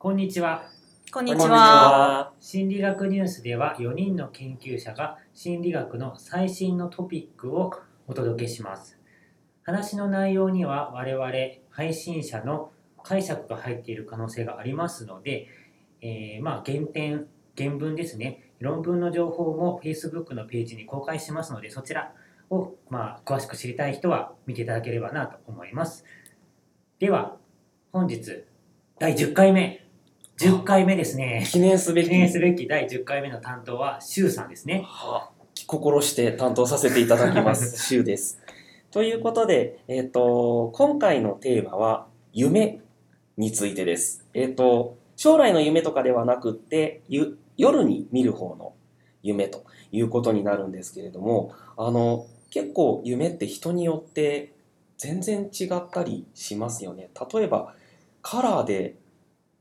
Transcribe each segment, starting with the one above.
こんにちは。こんにち。は。心理学ニュースでは4人の研究者が心理学の最新のトピックをお届けします。話の内容には我々配信者の解釈が入っている可能性がありますので、えーまあ原点、原文ですね、論文の情報も Facebook のページに公開しますので、そちらを、まあ、詳しく知りたい人は見ていただければなと思います。では、本日第10回目、10回目ですね。記念すべき記念すべき第10回目の担当は、シュウさんですね。心して担当させていただきます、シュウです。ということで、えっ、と、今回のテーマは、夢についてです。えっ、と、将来の夢とかではなくって、ゆ夜に見る方の夢ということになるんですけれども、あの、結構夢って人によって全然違ったりしますよね。例えば、カラーで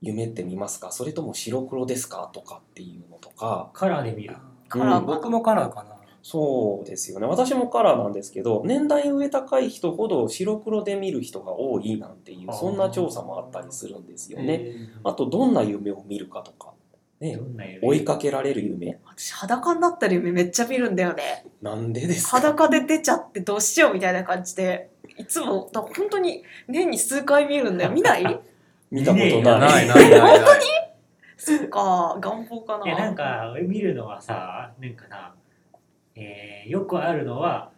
夢って見ますか？それとも白黒ですか？とかっていうのとか、カラーで見る。カラーうん僕もカラーかな。そうですよね。私もカラーなんですけど、年代上高い人ほど白黒で見る人が多いなんていう、そんな調査もあったりするんですよね。えあと、どんな夢を見るかとか、ねど、んな夢？追いかけられる夢。私裸になった夢めっちゃ見るんだよね。なんでですか？裸で出ちゃってどうしようみたいな感じで、いつも、だ本当に年に数回見るんだよ。見ない？見たことねえない。ないないないない。そっか、願望かな。いや、なんか、見るのはさ、なんかな、えーよくあるのは、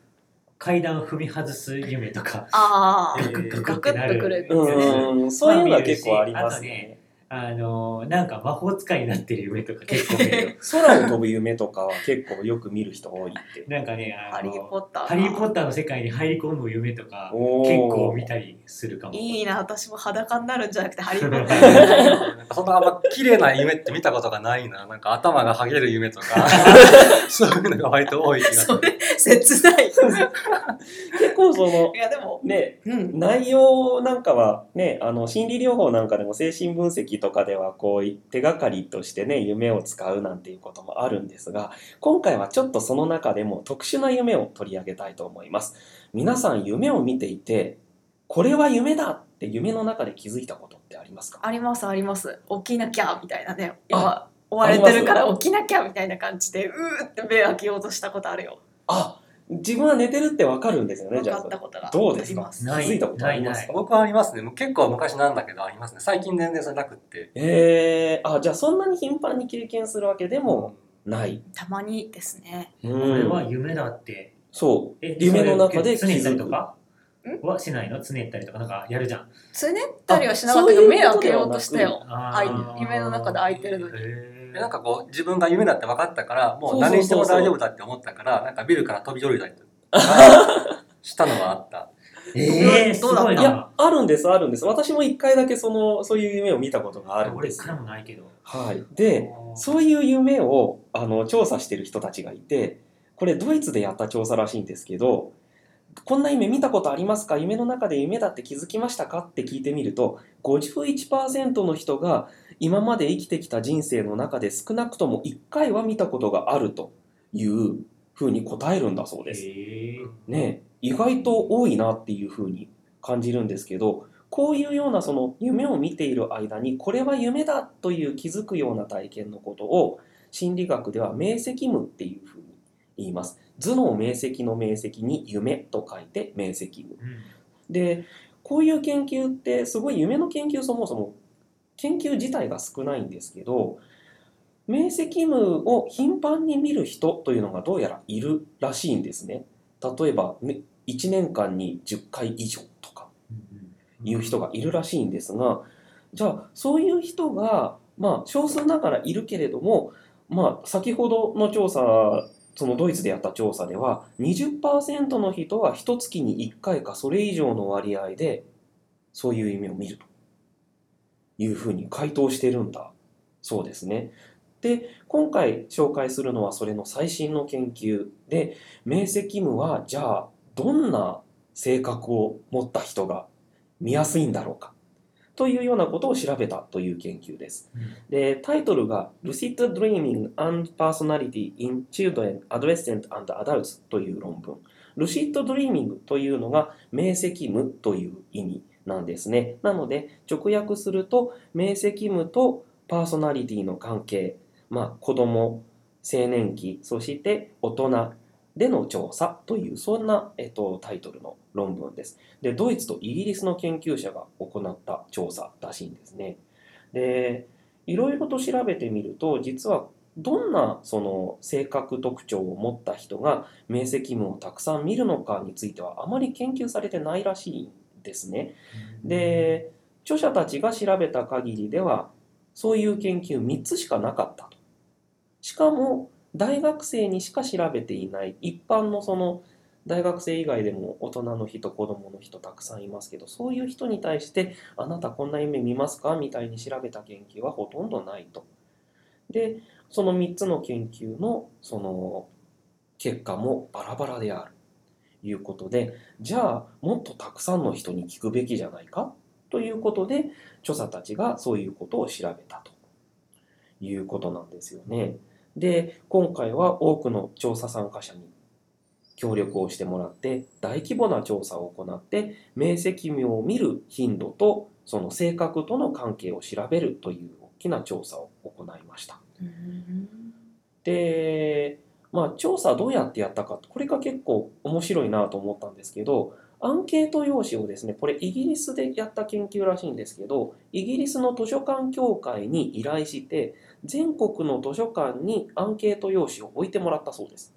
階段踏み外す夢とか、ああ、ガクガガククってなるッとくる。うん、そういうのは結構ありますね。あのーなんか魔法使いになってる夢とか結構見るよ。空を飛ぶ夢とかは結構よく見る人多いって。なんかね、あのハリー・ポッター。ハリー・ポッターの世界に入り込む夢とか、結構見たりするかも。いいな、私も裸になるんじゃなくて ハリー・ポッターみたいな。なんかそんなあんま綺麗な夢って見たことがないな。なんか頭が剥げる夢とか、そういうのが割と多い気がする。それ、切ない。結構そのい、や、でも、ね、うん。内容なんかはねあの心理療法なんかでも精神分析とかではこう手がかりとしてね夢を使うなんていうこともあるんですが今回はちょっとその中でも特殊な夢を取り上げたいと思います皆さん夢を見ていてこれは夢だって夢の中で気づいたことってありますか？あります、あります。起きなきゃ、みたいなね。あ今、追われてるから起きなきゃ、みたいな感じで、うーって目開けようとしたことあるよ。あ自分は寝てるってわかるんですよね分じゃあ。かったことがどうですか？気づいたことあります？か僕はありますね。もう結構昔なんだけどありますね。最近全然それなくって。えー、あじゃあそんなに頻繁に経験するわけでもない、たまにですね。うこれはん、夢だって。そう。え夢の中でそれつねったり気づくとか？はしないの？つねったりとか？なんかやるじゃん。つねったりはしなかったけど、目開けようとしたよ。夢の中で開いてるのに。へでなんかこう自分が夢だって分かったから、もそう何しても大丈夫だって思ったから、なんかビルから飛び降りたりとか したのがあった。ーえー、うだった？ごいや、あるんです、あるんです。私も一回だけその、そういう夢を見たことがあるんです俺もないけど。はい。で、そういう夢を、あの、調査してる人たちがいて、これドイツでやった調査らしいんですけど、こんな夢見たことありますか？夢の中で夢だって気づきましたか？って聞いてみると、51%の人が今まで生きてきた人生の中で少なくとも1回は見たことがあるというふうに答えるんだそうです。ね、意外と多いなっていうふうに感じるんですけどこういうようなその夢を見ている間にこれは夢だという気づくような体験のことを心理学では明晰夢っていうふうに言います。頭脳明晰の明晰に夢と書いて明晰夢。うん。でこういう研究ってすごい夢の研究そもそも研究自体が少ないんですけど明晰夢を頻繁に見る人というのがどうやらいるらしいんですね。例えばね1年間に10回以上とかいう人がいるらしいんですがじゃあそういう人がまあ少数ながらいるけれどもまあ先ほどの調査そのドイツでやった調査では20%の人は一月に1回かそれ以上の割合でそういう夢を見るというふうに回答してるんだそうですね。で今回紹介するのはそれの最新の研究で明晰夢はじゃあどんな性格を持った人が見やすいんだろうかというようなことを調べたという研究です。うんでタイトルが Lucid Dreaming and Personality in Children, Adolescent and Adults という論文。 Lucid Dreaming というのが明晰夢という意味。なんですね。なので直訳すると明晰夢とパーソナリティの関係、まあ、子供青年期そして大人での調査というそんな、えっと、タイトルの論文です。でドイツとイギリスの研究者が行った調査らしいんですね。でいろいろと調べてみると実はどんなその性格特徴を持った人が明晰夢をたくさん見るのかについてはあまり研究されてないらしいんですね。で著者たちが調べた限りではそういう研究3つしかなかったと。しかも大学生にしか調べていない一般のその大学生以外でも大人の人子供の人たくさんいますけどそういう人に対してあなたこんな夢見ますかみたいに調べた研究はほとんどないと。でその3つの研究のその結果もバラバラであるということでじゃあもっとたくさんの人に聞くべきじゃないか？ということで著者たちがそういうことを調べたということなんですよね。で今回は多くの調査参加者に協力をしてもらって大規模な調査を行って明晰夢を見る頻度とその性格との関係を調べるという大きな調査を行いました。で、まあ、調査どうやってやったかこれが結構面白いなと思ったんですけどアンケート用紙をですねこれイギリスでやった研究らしいんですけどイギリスの図書館協会に依頼して全国の図書館にアンケート用紙を置いてもらったそうです。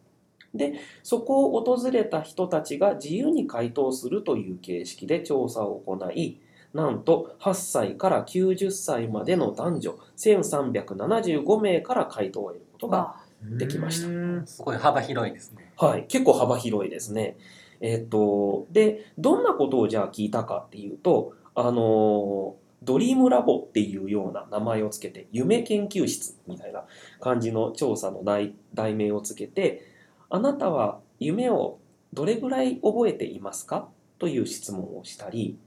でそこを訪れた人たちが自由に回答するという形式で調査を行いなんと8歳から90歳までの男女1375名から回答を得ることが、できました。うん。すごい幅広いですね。はい、結構幅広いですね。えっと、で、どんなことをじゃあ聞いたかっていうと、あの、ドリームラボっていうような名前をつけて、夢研究室みたいな感じの調査の題題名をつけて、あなたは夢をどれぐらい覚えていますか？という質問をしたり、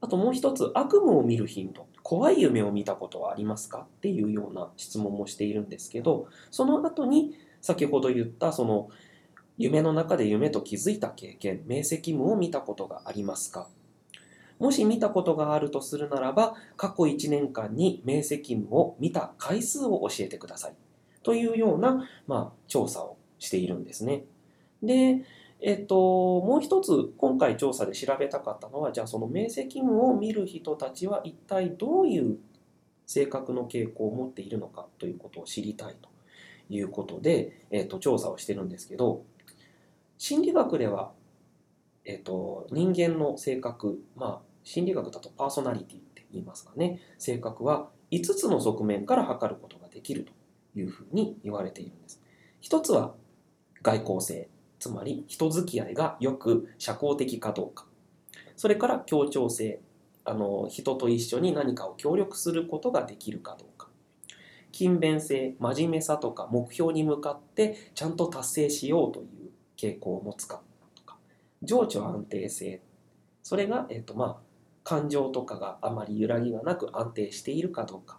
あともう一つ、悪夢を見る頻度、怖い夢を見たことはありますか？っていうような質問もしているんですけど、その後に先ほど言ったその夢の中で夢と気づいた経験、明晰夢を見たことがありますか？もし見たことがあるとするならば、過去1年間に明晰夢を見た回数を教えてください。というような、まあ、調査をしているんですね。で、えっと、もう一つ今回調査で調べたかったのは、じゃあその明晰夢を見る人たちは一体どういう性格の傾向を持っているのかということを知りたいということで、えっと、調査をしてるんですけど、心理学では、えっと、人間の性格、まあ、心理学だとパーソナリティって言いますかね、性格は5つの側面から測ることができるというふうに言われているんです。一つは外交性、つまり人付き合いがよく社交的かどうか。それから協調性、あの人と一緒に何かを協力することができるかどうか。勤勉性、真面目さとか目標に向かってちゃんと達成しようという傾向を持つかとか。情緒安定性。それが、えっとまあ、感情とかがあまり揺らぎがなく安定しているかどうか。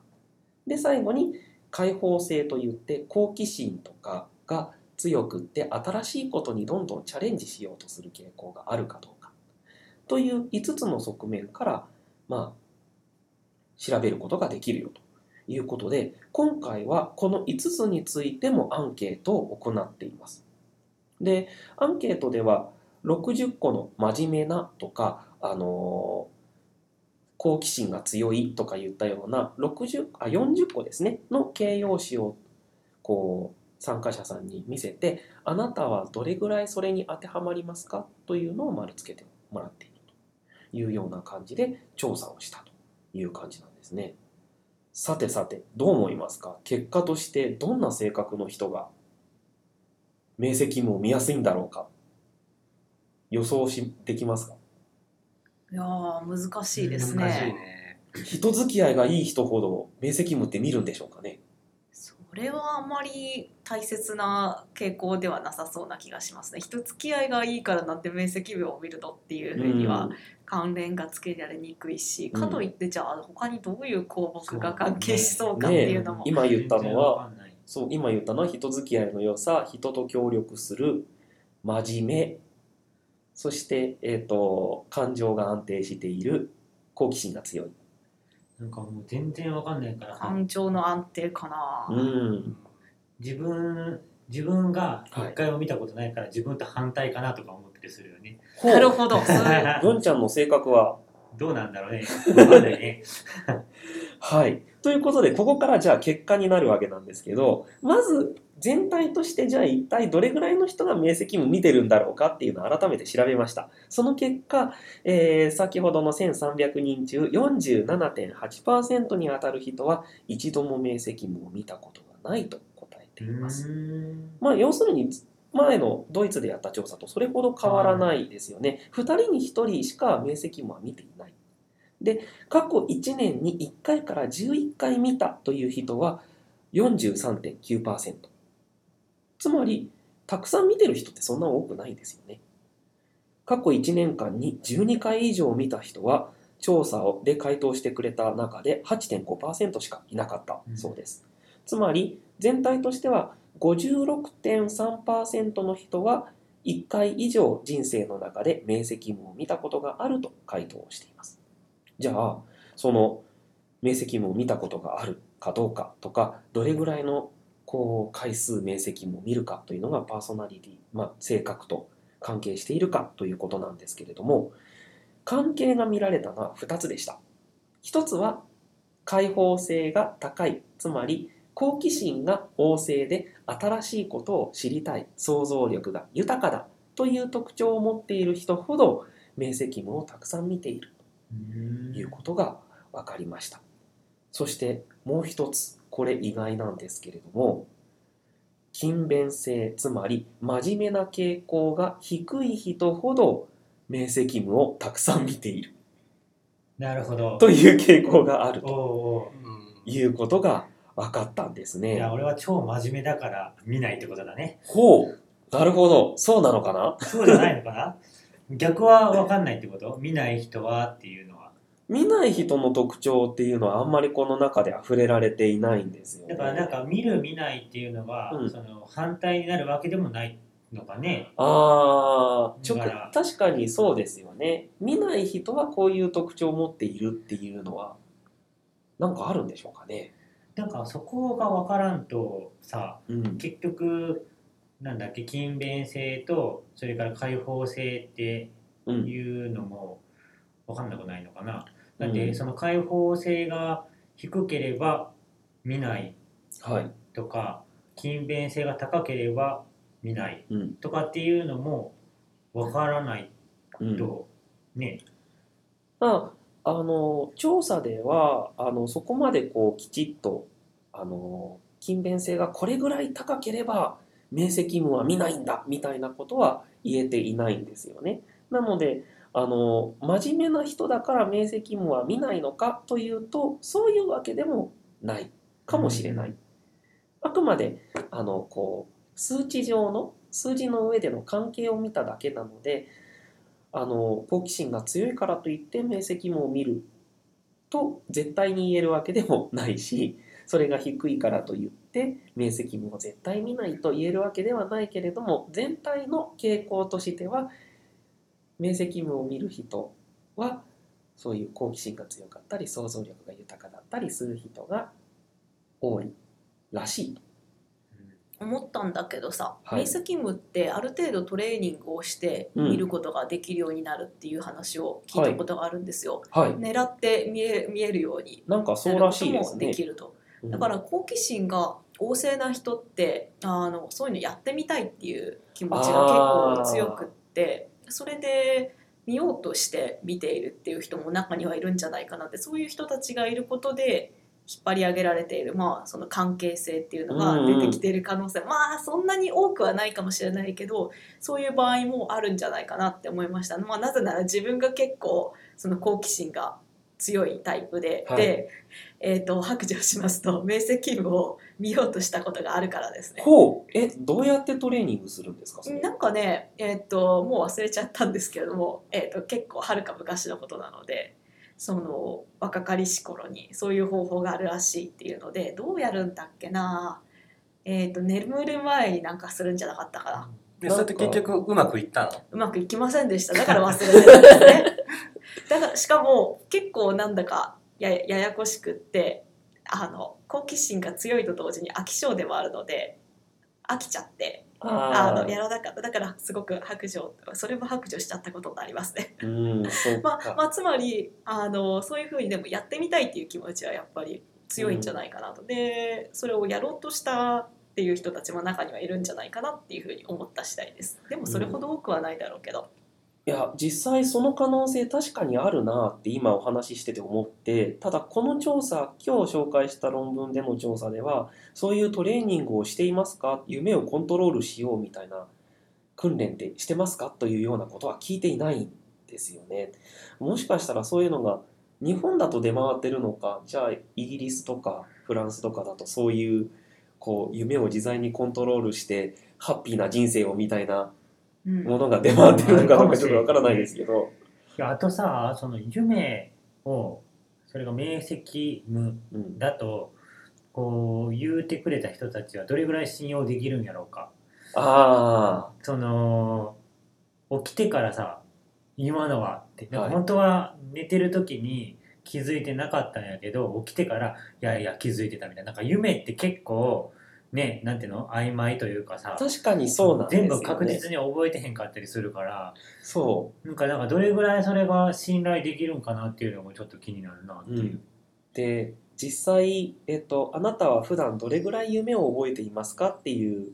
で、最後に開放性といって好奇心とかが強くって新しいことにどんどんチャレンジしようとする傾向があるかどうかという5つの側面からまあ調べることができるよということで今回はこの5つについてもアンケートを行っています。でアンケートでは60個の真面目なとかあの好奇心が強いとか言ったような60あ40個ですねの形容詞をこう参加者さんに見せてあなたはどれぐらいそれに当てはまりますか？というのを丸つけてもらっているというような感じで調査をしたという感じなんですね。さてさてどう思いますか？結果としてどんな性格の人が明晰夢を見やすいんだろうか？予想しできますか？いやー難しいですね。難しいね。人付き合いがいい人ほど明晰夢って見るんでしょうかね？それはあんまり大切な傾向ではなさそうな気がしますね。人付き合いがいいからなんて明晰夢を見るのっていうふうには関連がつけられにくいし、うん。かといってじゃあ他にどういう項目が関係しそうかっていうのも、今言ったのはそう今言ったのは人付き合いの良さ人と協力する真面目。そして、えー、と感情が安定している好奇心が強い。なんかもう全然わかんないからさ感情の安定かな、うん。自分自分がはい一回も見たことないから自分と反対かなとか思ったりするよね。なるほど 文ちゃんの性格は？どうなんだろうね。わかんないね。はい。ということで、ここからじゃあ結果になるわけなんですけど、まず全体としてじゃあ一体どれぐらいの人が明晰夢見てるんだろうかっていうのを改めて調べました。その結果、えー先ほどの1300人中47.8%に当たる人は一度も明晰夢を見たことがないと答えています。まあ要するに前のドイツでやった調査とそれほど変わらないですよね。2人に1人しか明晰夢は見ていない。で、過去1年に1回から11回見たという人は43.9%。つまり、たくさん見てる人ってそんな多くないですよね。過去1年間に12回以上見た人は、調査をで回答してくれた中で8.5%しかいなかったそうです。つまり、全体としては56.3%の人は1回以上人生の中で明晰夢を見たことがあると回答しています。じゃあ、その明晰夢を見たことがあるかどうかとか、どれぐらいのこう回数明晰夢を見るかというのがパーソナリティ、まあ、性格と関係しているかということなんですけれども、関係が見られたのは2つでした。1つは開放性が高い、つまり好奇心が旺盛で新しいことを知りたい想像力が豊かだという特徴を持っている人ほど明晰夢をたくさん見ているいうことが分かりました。そしてもう一つこれ意外なんですけれども勤勉性つまり真面目な傾向が低い人ほど明晰夢をたくさん見ている。なるほど。という傾向があるとおいうことが分かったんですういや、ね。俺は超真面目だから見ないってことだね。ほう。なるほど。そうなのかな？そうじゃないのかな？逆はわかんないってこと？見ない人はっていうのは。見ない人の特徴っていうのはあんまりこの中では触れられていないんですよね。だからなんか見る見ないっていうのは、うんその反対になるわけでもないのかね。ああ、確かにそうですよね。見ない人はこういう特徴を持っているっていうのは、なんかあるんでしょうかね。なんかそこがわからんとさ、うん。結局、なんだっけ、勤勉性と、それから開放性ってうん。いうのもわかんなくないのかな。だっうんてその開放性が低ければ見ないはい。とか、勤勉性が高ければ見ないうん。とかっていうのもわからないうん。と、ね、まあ、あの、調査では、あの、そこまでこう、きちっと、あの、勤勉性がこれぐらい高ければ、明晰夢は見ないんだ、みたいなことは言えていないんですよね。なので、あの、真面目な人だから明晰夢は見ないのかというと、そういうわけでもないかもしれない。あくまで、あの、こう、数値上の、数字の上での関係を見ただけなので、あの好奇心が強いからといって明晰夢を見ると絶対に言えるわけでもないしそれが低いからといって明晰夢を絶対見ないと言えるわけではないけれども全体の傾向としては明晰夢を見る人はそういう好奇心が強かったり想像力が豊かだったりする人が多いらしいと。思ったんだけどさ、はい明晰夢ってある程度トレーニングをしてうん見ることができるようになるっていう話を聞いたことがあるんですよ。はい。狙って見え見えるようになんかそうらしいででね。きると。うん。だから好奇心が旺盛な人ってあのそういうのやってみたいっていう気持ちが結構強くってそれで見ようとして見ているっていう人も中にはいるんじゃないかなってそういう人たちがいることで引っ張り上げられている、まあ、その関係性っていうのが出てきている可能性、まあそんなに多くはないかもしれないけどそういう場合もあるんじゃないかなって思いました、まあ、なぜなら自分が結構その好奇心が強いタイプで、はい。で、えー、と白状しますと明晰夢を見ようとしたことがあるからですね。ほう。えどうやってトレーニングするんですかなんかね、えー、ともう忘れちゃったんですけれども、えー、と結構はるか昔のことなのでその若かりし頃にそういう方法があるらしいっていうのでどうやるんだっけな、えー、と眠る前になんかするんじゃなかったかな。でそれって結局うまくいったの？うまくいきませんでした。だから忘れてたんですね だからしかも結構なんだかやややこしくってあの好奇心が強いと同時に飽き性でもあるので飽きちゃってあのやらなかった。だからすごく白状それも白状しちゃったことがありますね。まあか、まあ、つまりあのそういうふうにでもやってみたいっていう気持ちはやっぱり強いんじゃないかなと、でそれをやろうとしたっていう人たちも中にはいるんじゃないかなっていうふうに思った次第です。でもそれほど多くはないだろうけど、いや実際その可能性確かにあるなって今お話ししてて思ってただこの調査今日紹介した論文での調査ではそういうトレーニングをしていますか？夢をコントロールしようみたいな訓練ってしてますか？というようなことは聞いていないんですよね。もしかしたらそういうのが日本だと出回ってるのか？じゃあイギリスとかフランスとかだとそういうこう夢を自在にコントロールしてハッピーな人生をみたいなものが出回ってるのかどうかちょっとわからないですけど。いやあとさその夢をそれが明晰夢うん。だとこう言うてくれた人たちはどれぐらい信用できるんやろうか。あその起きてからさ今のはって。なんかはい本当は寝てる時に気づいてなかったんやけど起きてからいやいや気づいてたみたいな。なんか夢って結構ねなんていうの？曖昧というかさあ、確かにそうなんですよ、ね。全部確実に覚えてへんかったりするからそなんかなんかどれぐらいそれが信頼できるんかなっていうのもちょっと気になるなってう。ういう。ん、で、実際、えっと、あなたは普段どれぐらい夢を覚えていますかっていう、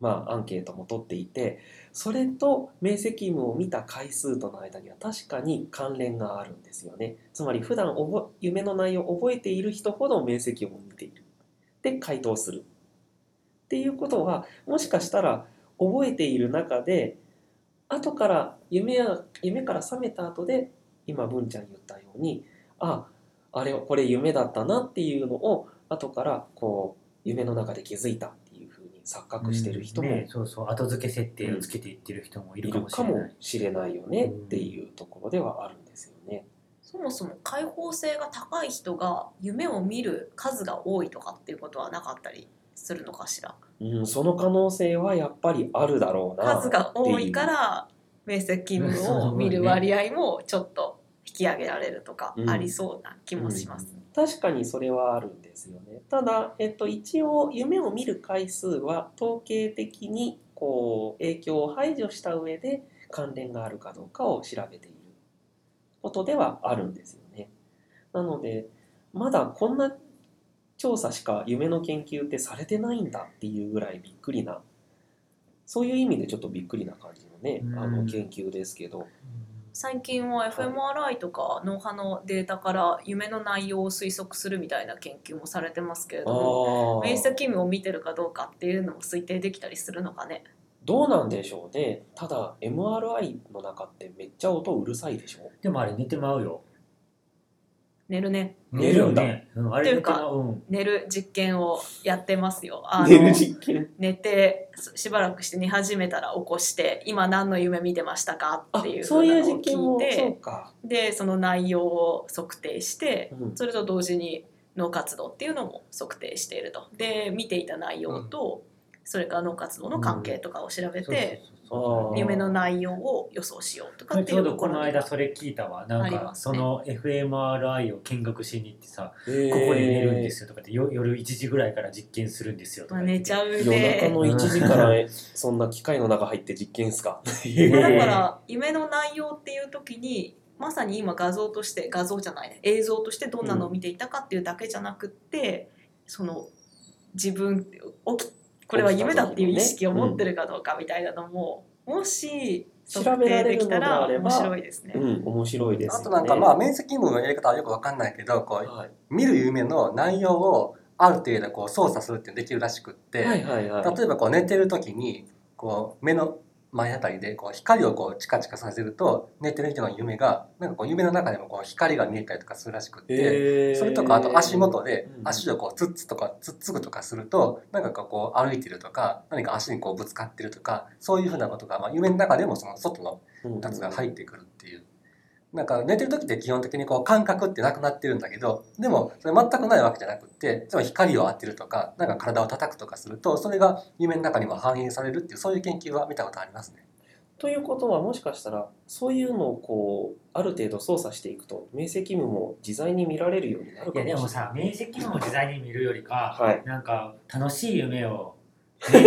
まあ、アンケートも取っていて、それと明晰夢を見た回数との間には確かに関連があるんですよね。つまり、普段覚え夢の内容を覚えている人ほど明晰夢を見ている。で、回答する。っていうことは、もしかしたら覚えている中で、後から夢や夢から覚めた後で今文ちゃん言ったようにああれこれ夢だったなっていうのを後からこう夢の中で気づいたっていうふうに錯覚してる人もね、そうそう後付け設定をつけていってる人もいいるかももしれない。しれないよねっていうところではあるんですよね。そもそも開放性が高い人が夢を見る数が多いとかっていうことはなかったりするのかしらうん、その可能性はやっぱりあるだろうな数が多いから明晰夢を見る割合もちょっと引き上げられるとかうんありそうな気もします。確かにそれはあるんですよね。ただ、えっと、一応夢を見る回数は統計的にこう影響を排除した上で関連があるかどうかを調べていることではあるんですよね。なのでまだこんな調査しか夢の研究ってされてないんだっていうぐらいびっくりなそういう意味でちょっとびっくりな感じのねあうんの研究ですけど。最近は fMRI とか脳波のデータから夢の内容を推測するみたいな研究もされてますけれあどもー明晰夢を見てるかどうかっていうのも推定できたりするのかねどうなんでしょうね。ただ MRI の中ってめっちゃ音うるさいでしょ。でもあれ寝てまうよ。寝るね寝るんだよね。うん、あれ寝てまう。うん寝る実験をやってますよあの寝る実験？寝てしばらくして寝始めたら起こして今何の夢見てましたかあっていうそういう実験も聞いそうてか。でその内容を測定してうんそれと同時に脳活動っていうのも測定しているとで見ていた内容と、それから脳活動の関係とかを調べて、夢の内容を予想しようとかってちょうどこいうとこの間それ聞いたわ。なんかその FMRI を見学しに行ってさ、ここで寝るんですよとかってよ夜1時ぐらいから実験するんですよとまあ、か寝ちゃう夜中ねの1時から そんな機械の中入って実験っすか？ま あだから夢の内容っていう時にまさに今画像として画像じゃないね。映像としてどんなのを見ていたかっていうだけじゃなくって、その自分起きこれは夢だっていう意識を持ってるかどうかみたいなのも、もし調測べられるの定できたらであれば面白いですね。うん、面白いですよね。あとなんかまあ面積夢のやり方はよくわかんないけどこうはい見る夢の内容をある程度こう操作するってできるらしくって、はいはいはい。例えばこう寝てる時にこう目の前あたりでこう光をこうチカチカさせると寝てる人の夢がなんかこう夢の中でもこう光が見えたりとかするらしくって。それとかあと足元でうん足をこうツッツとかツッツグとかするとなんかこう歩いてるとか何か足にこうぶつかってるとかそういうふうなことがまあ夢の中でもその外のうんやつが入ってくるっていう。なんか寝てる時って基本的にこう感覚ってなくなってるんだけどでもそれ全くないわけじゃなくってつまり光を当てるとかなんか体を叩くとかするとそれが夢の中にも反映されるっていうそういう研究は見たことありますね。ということはもしかしたらそういうのをこうある程度操作していくと明晰夢も自在に見られるようになるいやかもしれない。でもさ明晰夢を自在に見るよりか、はいなんか楽しい夢を、ね、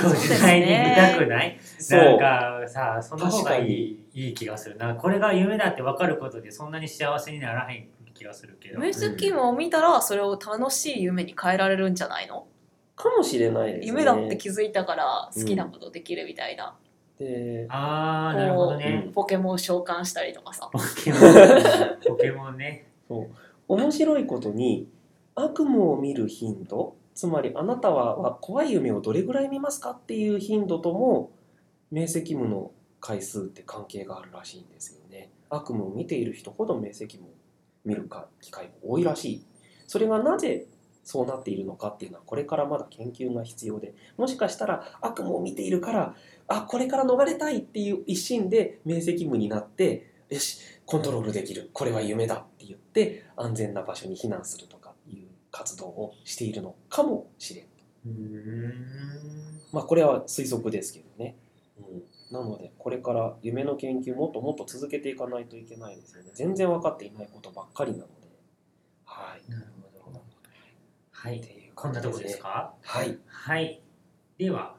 こう自在に見たくない？なんかさその方がいいいい気がする。なこれが夢だって分かることでそんなに幸せにならへん気がするけど。明晰夢を見たらそれを楽しい夢に変えられるんじゃないの？かもしれないですね。夢だって気づいたから好きなことできるみたいな、でああなるほどね、うんポケモン召喚したりとかさ。ポケモン。ポケモンね。そう。面白いことに悪夢を見る頻度つまりあなたは怖い夢をどれぐらい見ますかっていう頻度とも明晰夢の回数って関係があるらしいんですよね。悪夢を見ている人ほど明晰夢を見るか機会が多いらしい。それがなぜそうなっているのかっていうのはこれからまだ研究が必要でもしかしたら悪夢を見ているからあこれから逃れたいっていう一心で明晰夢になってよしコントロールできる。これは夢だって言って安全な場所に避難すると。活動をしているのかもしれん。うーん。まあこれは推測ですけどね、うん、なのでこれから夢の研究もっともっと続けていかないといけないですよね。全然分かっていないことばっかりなので。はい。なるほど。はい。っていうこんなとこですか？はい。はい。では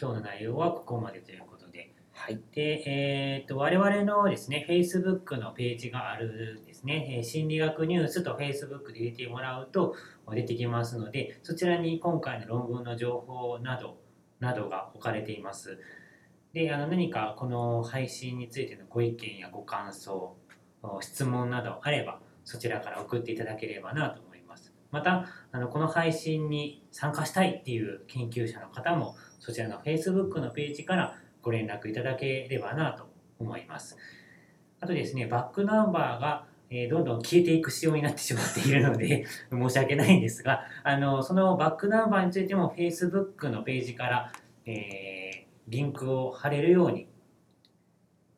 今日の内容はここまでということで。はい。で、えー、と我々のですね Facebook のページがあるんですね、え心理学ニュースと Facebook で入れてもらうと出てきますのでそちらに今回の論文の情報などなどが置かれています。であの何かこの配信についてのご意見やご感想質問などあればそちらから送っていただければなと思います。またあのこの配信に参加したいっていう研究者の方もそちらの Facebook のページからご連絡いただければなと思います。あとですね、バックナンバーが、えーどんどん消えていく仕様になってしまっているので 申し訳ないんですが、あのそのバックナンバーについても Facebook のページから、えーリンクを貼れるように、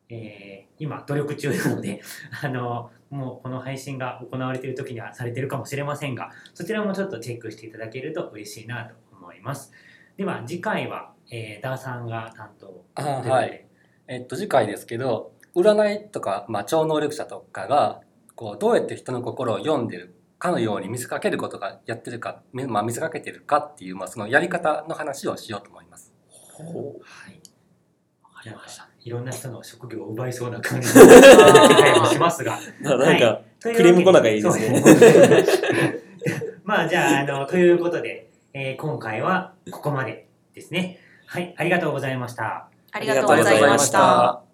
えー今努力中なので、あのもうこの配信が行われている時にはされているかもしれませんが、そちらもちょっとチェックしていただけると嬉しいなと思います。では次回は、えーダーさんが担当あということではいえっと次回ですけど占いとか、まあ、超能力者とかがこうどうやって人の心を読んでるかのように見せかけることがやってるか、みまあ、見せかけてるかっていう、まあ、そのやり方の話をしようと思います。ほはい。わかりました。いろんな人の職業を奪いそうな感じの気配もしますが。うななんか、といクレーム来なきゃいいですねそうですね まあじゃあ、あの、ということで、えー今回はここまでですね。はい、ありがとうございました。ありがとうございました。